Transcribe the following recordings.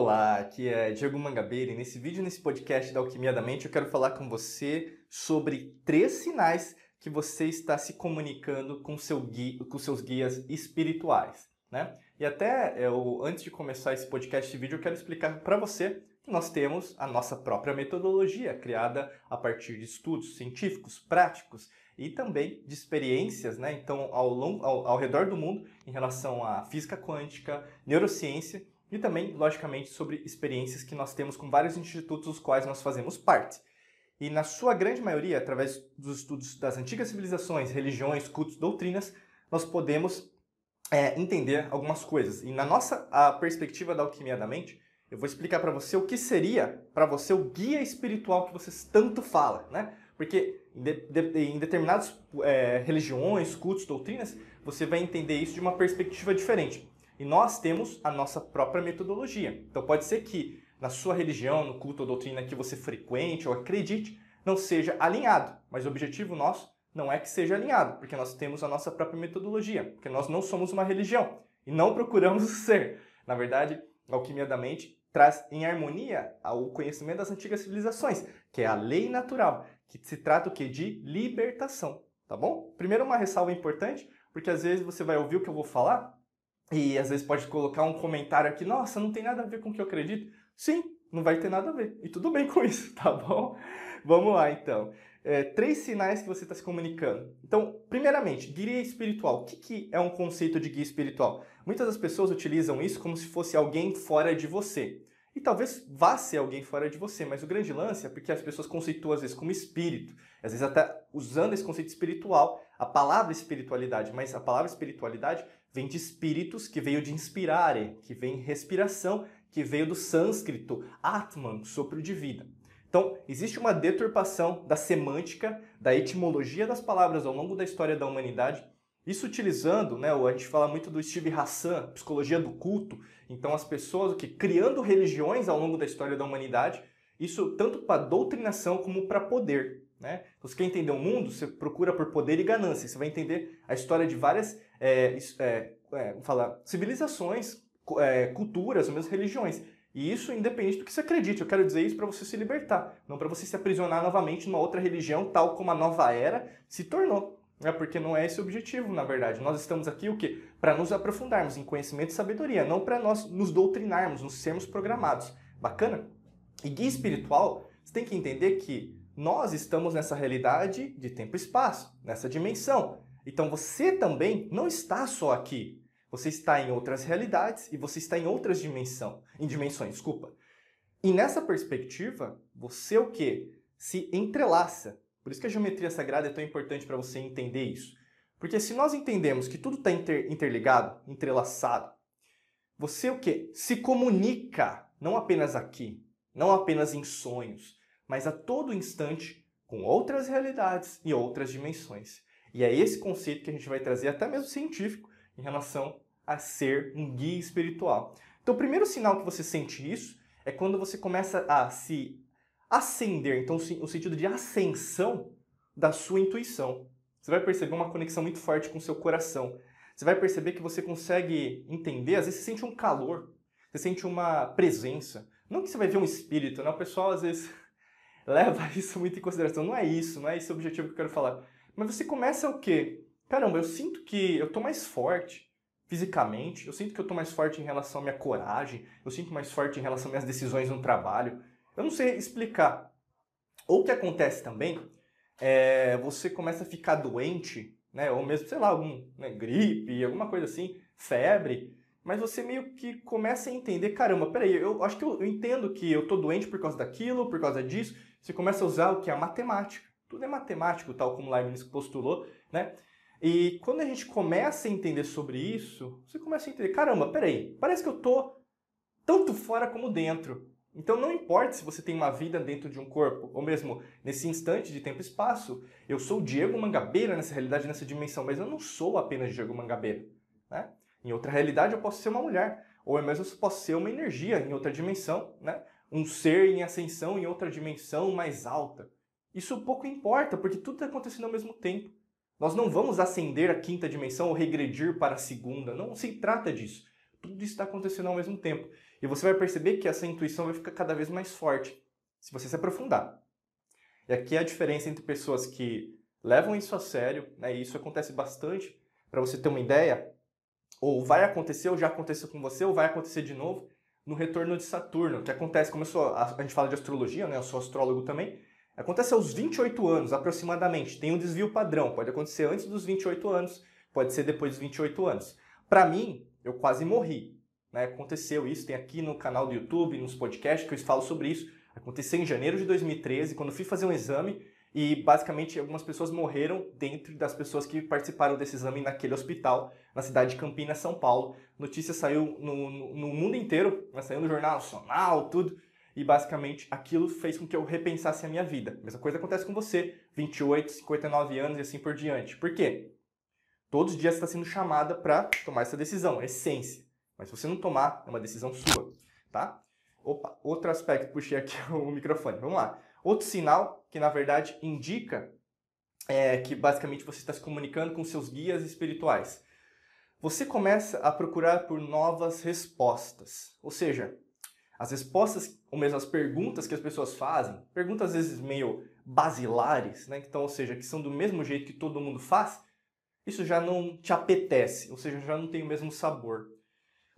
Olá, aqui é Diego Mangabeira e nesse vídeo, nesse podcast da Alquimia da Mente, eu quero falar com você sobre três sinais que você está se comunicando com, seu guia, com seus guias espirituais, né? E até eu, antes de começar esse podcast, esse vídeo, eu quero explicar para você que nós temos a nossa própria metodologia, criada a partir de estudos científicos, práticos e também de experiências, né? Então, ao, longo, ao, ao redor do mundo, em relação à física quântica, neurociência e também, logicamente, sobre experiências que nós temos com vários institutos dos quais nós fazemos parte. E na sua grande maioria, através dos estudos das antigas civilizações, religiões, cultos, doutrinas, nós podemos é, entender algumas coisas. E na nossa a perspectiva da alquimia da mente, eu vou explicar para você o que seria para você o guia espiritual que vocês tanto falam, né? Porque de, em determinadas é, religiões, cultos, doutrinas, você vai entender isso de uma perspectiva diferente. E nós temos a nossa própria metodologia. Então pode ser que na sua religião, no culto ou doutrina que você frequente ou acredite, não seja alinhado. Mas o objetivo nosso não é que seja alinhado, porque nós temos a nossa própria metodologia, porque nós não somos uma religião e não procuramos ser. Na verdade, a alquimia da mente traz em harmonia o conhecimento das antigas civilizações, que é a lei natural, que se trata o que de libertação, tá bom? Primeiro uma ressalva importante, porque às vezes você vai ouvir o que eu vou falar e às vezes pode colocar um comentário aqui, nossa, não tem nada a ver com o que eu acredito. Sim, não vai ter nada a ver. E tudo bem com isso, tá bom? Vamos lá então. É, três sinais que você está se comunicando. Então, primeiramente, guia espiritual. O que, que é um conceito de guia espiritual? Muitas das pessoas utilizam isso como se fosse alguém fora de você. E talvez vá ser alguém fora de você, mas o grande lance é porque as pessoas conceituam às vezes como espírito, às vezes até usando esse conceito espiritual, a palavra espiritualidade, mas a palavra espiritualidade vem de espíritos que veio de inspirare, que vem respiração, que veio do sânscrito Atman, sopro de vida. Então, existe uma deturpação da semântica, da etimologia das palavras ao longo da história da humanidade. Isso utilizando, né, a gente fala muito do Steve Hassan, psicologia do culto. Então, as pessoas que criando religiões ao longo da história da humanidade, isso tanto para doutrinação como para poder. Né? Então, você quer entender o mundo, você procura por poder e ganância. Você vai entender a história de várias é, é, é, falar, civilizações, é, culturas, mesmo religiões. E isso independente do que você acredite. Eu quero dizer isso para você se libertar, não para você se aprisionar novamente numa outra religião, tal como a nova era se tornou. É porque não é esse o objetivo, na verdade. Nós estamos aqui o quê? Para nos aprofundarmos em conhecimento e sabedoria, não para nós nos doutrinarmos, nos sermos programados. Bacana? E guia espiritual, você tem que entender que nós estamos nessa realidade de tempo e espaço, nessa dimensão. Então você também não está só aqui. Você está em outras realidades e você está em outras dimensão, em dimensões, desculpa. E nessa perspectiva, você o que? Se entrelaça. Por isso que a geometria sagrada é tão importante para você entender isso. Porque se nós entendemos que tudo está inter interligado, entrelaçado, você o que? Se comunica, não apenas aqui, não apenas em sonhos, mas a todo instante com outras realidades e outras dimensões. E é esse conceito que a gente vai trazer, até mesmo científico, em relação a ser um guia espiritual. Então, o primeiro sinal que você sente isso é quando você começa a se ascender, então o sentido de ascensão da sua intuição. Você vai perceber uma conexão muito forte com o seu coração. Você vai perceber que você consegue entender, às vezes você sente um calor, você sente uma presença. Não que você vai ver um espírito, né? O pessoal às vezes leva isso muito em consideração. Não é isso, não é esse o objetivo que eu quero falar. Mas você começa o quê? Caramba, eu sinto que eu tô mais forte fisicamente, eu sinto que eu tô mais forte em relação à minha coragem, eu sinto mais forte em relação às minhas decisões no trabalho. Eu não sei explicar. Ou o que acontece também é você começa a ficar doente, né? Ou mesmo, sei lá, algum né, gripe, alguma coisa assim, febre, mas você meio que começa a entender, caramba, peraí, eu acho que eu, eu entendo que eu tô doente por causa daquilo, por causa disso. Você começa a usar o que? A matemática. Tudo é matemático, tal como Leibniz postulou, né? E quando a gente começa a entender sobre isso, você começa a entender, caramba, peraí, parece que eu tô tanto fora como dentro. Então não importa se você tem uma vida dentro de um corpo, ou mesmo nesse instante de tempo e espaço, eu sou Diego Mangabeira nessa realidade, nessa dimensão, mas eu não sou apenas Diego Mangabeira. Né? Em outra realidade eu posso ser uma mulher, ou mesmo eu posso ser uma energia em outra dimensão, né? um ser em ascensão em outra dimensão mais alta. Isso pouco importa, porque tudo está acontecendo ao mesmo tempo. Nós não vamos ascender a quinta dimensão ou regredir para a segunda. Não se trata disso. Tudo isso está acontecendo ao mesmo tempo. E você vai perceber que essa intuição vai ficar cada vez mais forte se você se aprofundar. E aqui é a diferença entre pessoas que levam isso a sério, né, e isso acontece bastante, para você ter uma ideia, ou vai acontecer, ou já aconteceu com você, ou vai acontecer de novo, no retorno de Saturno, que acontece, sou, a, a gente fala de astrologia, né, eu sou astrólogo também, acontece aos 28 anos, aproximadamente, tem um desvio padrão, pode acontecer antes dos 28 anos, pode ser depois dos 28 anos. Para mim, eu quase morri, né, aconteceu isso, tem aqui no canal do YouTube, nos podcasts que eu falo sobre isso, aconteceu em janeiro de 2013, quando fui fazer um exame, e basicamente algumas pessoas morreram dentro das pessoas que participaram desse exame naquele hospital, na cidade de Campinas, São Paulo. Notícia saiu no, no, no mundo inteiro, né? saiu no Jornal Nacional, tudo. E basicamente aquilo fez com que eu repensasse a minha vida. Mesma coisa acontece com você, 28, 59 anos e assim por diante. Por quê? Todos os dias está sendo chamada para tomar essa decisão, é essência. Mas se você não tomar, é uma decisão sua, tá? Opa, outro aspecto, puxei aqui o microfone. Vamos lá. Outro sinal que na verdade indica é, que basicamente você está se comunicando com seus guias espirituais. Você começa a procurar por novas respostas. Ou seja, as respostas, ou mesmo as perguntas que as pessoas fazem, perguntas às vezes meio basilares, né? Então, ou seja, que são do mesmo jeito que todo mundo faz, isso já não te apetece, ou seja, já não tem o mesmo sabor.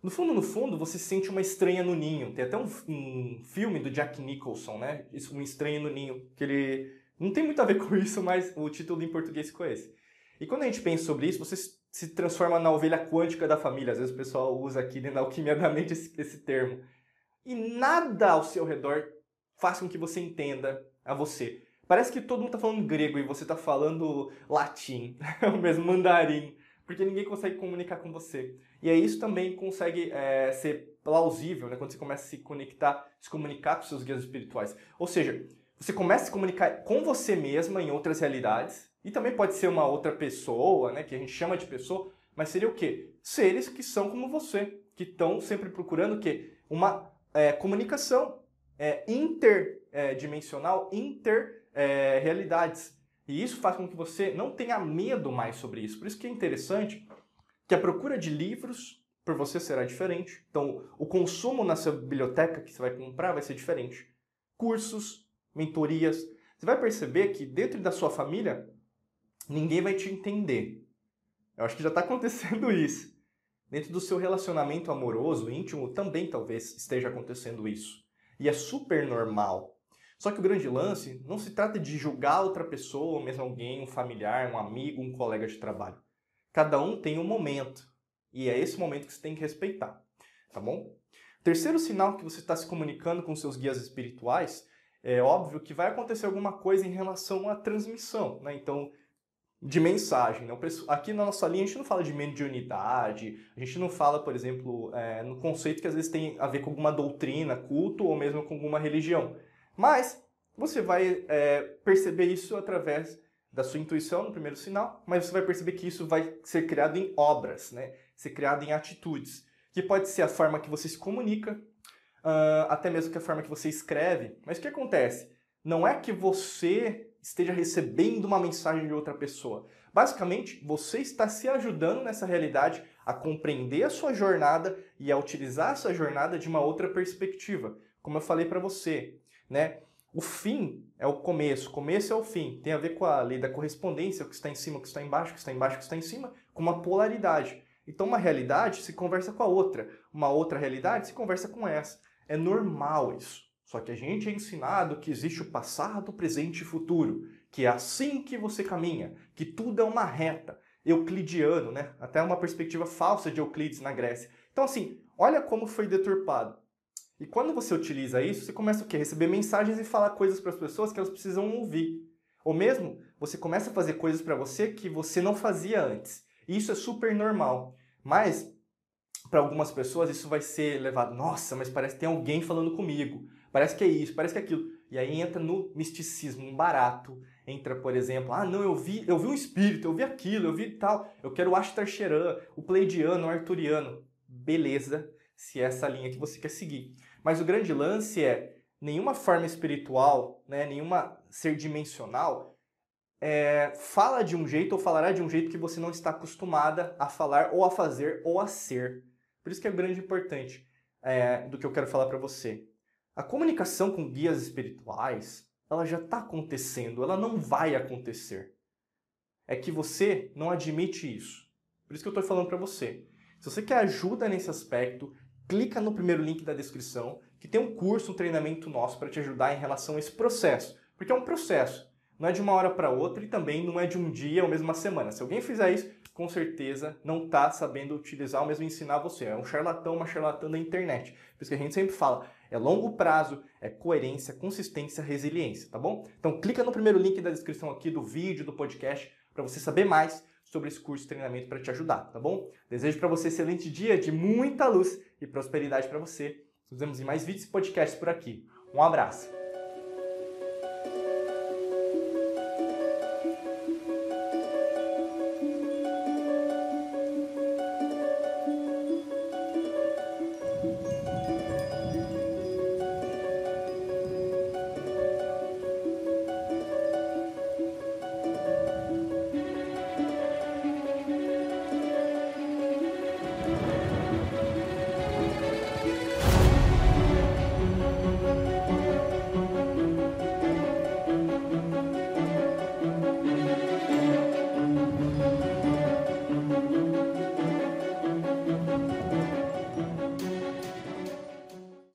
No fundo, no fundo, você sente uma estranha no ninho. Tem até um, um filme do Jack Nicholson, né? Isso, um estranho no ninho, que ele não tem muito a ver com isso, mas o título em português ficou esse. E quando a gente pensa sobre isso, você se transforma na ovelha quântica da família. Às vezes o pessoal usa aqui dentro da alquimia da mente esse, esse termo. E nada ao seu redor faz com que você entenda a você. Parece que todo mundo está falando grego e você está falando latim, o mesmo mandarim porque ninguém consegue comunicar com você. E aí isso também consegue é, ser plausível, né? Quando você começa a se conectar, se comunicar com seus guias espirituais. Ou seja, você começa a se comunicar com você mesma em outras realidades, e também pode ser uma outra pessoa, né? Que a gente chama de pessoa, mas seria o quê? Seres que são como você, que estão sempre procurando o quê? Uma é, comunicação é, interdimensional, inter-realidades. É, e isso faz com que você não tenha medo mais sobre isso. Por isso que é interessante que a procura de livros por você será diferente. Então, o consumo na sua biblioteca que você vai comprar vai ser diferente. Cursos, mentorias. Você vai perceber que dentro da sua família, ninguém vai te entender. Eu acho que já está acontecendo isso. Dentro do seu relacionamento amoroso, íntimo, também talvez esteja acontecendo isso. E é super normal. Só que o grande lance não se trata de julgar outra pessoa, ou mesmo alguém, um familiar, um amigo, um colega de trabalho. Cada um tem um momento. E é esse momento que você tem que respeitar. Tá bom? Terceiro sinal que você está se comunicando com seus guias espirituais é óbvio que vai acontecer alguma coisa em relação à transmissão, né? Então, de mensagem. Né? Aqui na nossa linha a gente não fala de mediunidade, a gente não fala, por exemplo, é, no conceito que às vezes tem a ver com alguma doutrina, culto ou mesmo com alguma religião. Mas você vai é, perceber isso através da sua intuição no primeiro sinal, mas você vai perceber que isso vai ser criado em obras, né? ser criado em atitudes, que pode ser a forma que você se comunica, uh, até mesmo que a forma que você escreve. Mas o que acontece? Não é que você esteja recebendo uma mensagem de outra pessoa. Basicamente, você está se ajudando nessa realidade a compreender a sua jornada e a utilizar essa jornada de uma outra perspectiva. Como eu falei para você, né? O fim é o começo, começo é o fim. Tem a ver com a lei da correspondência, o que está em cima, o que está embaixo, o que está embaixo, o que está em cima, com uma polaridade. Então, uma realidade se conversa com a outra, uma outra realidade se conversa com essa. É normal isso. Só que a gente é ensinado que existe o passado, presente e futuro, que é assim que você caminha, que tudo é uma reta. Euclidiano, né? Até uma perspectiva falsa de Euclides na Grécia. Então, assim, olha como foi deturpado. E quando você utiliza isso, você começa o quê? Receber mensagens e falar coisas para as pessoas que elas precisam ouvir. Ou mesmo, você começa a fazer coisas para você que você não fazia antes. E isso é super normal. Mas, para algumas pessoas, isso vai ser levado, nossa, mas parece que tem alguém falando comigo. Parece que é isso, parece que é aquilo. E aí entra no misticismo, barato. Entra, por exemplo, ah, não, eu vi, eu vi um espírito, eu vi aquilo, eu vi tal. Eu quero o Ashtar Sheran, o Pleidiano, o Arturiano. Beleza, se é essa linha que você quer seguir. Mas o grande lance é nenhuma forma espiritual, né, nenhuma ser dimensional é, fala de um jeito ou falará de um jeito que você não está acostumada a falar ou a fazer ou a ser. Por isso que é grande importante. é, do que eu quero falar para você. A comunicação com guias espirituais, ela já está acontecendo, ela não vai acontecer. É que você não admite isso. Por isso que eu estou falando para você. Se você quer ajuda nesse aspecto, clica no primeiro link da descrição, que tem um curso, um treinamento nosso para te ajudar em relação a esse processo. Porque é um processo. Não é de uma hora para outra e também não é de um dia ou mesmo uma semana. Se alguém fizer isso, com certeza não está sabendo utilizar ou mesmo ensinar você. É um charlatão, uma charlatã da internet. Por isso que a gente sempre fala, é longo prazo, é coerência, consistência, resiliência, tá bom? Então clica no primeiro link da descrição aqui do vídeo, do podcast, para você saber mais sobre esse curso de treinamento para te ajudar, tá bom? Desejo para você um excelente dia de muita luz e prosperidade para você. Nos vemos em mais vídeos e podcasts por aqui. Um abraço!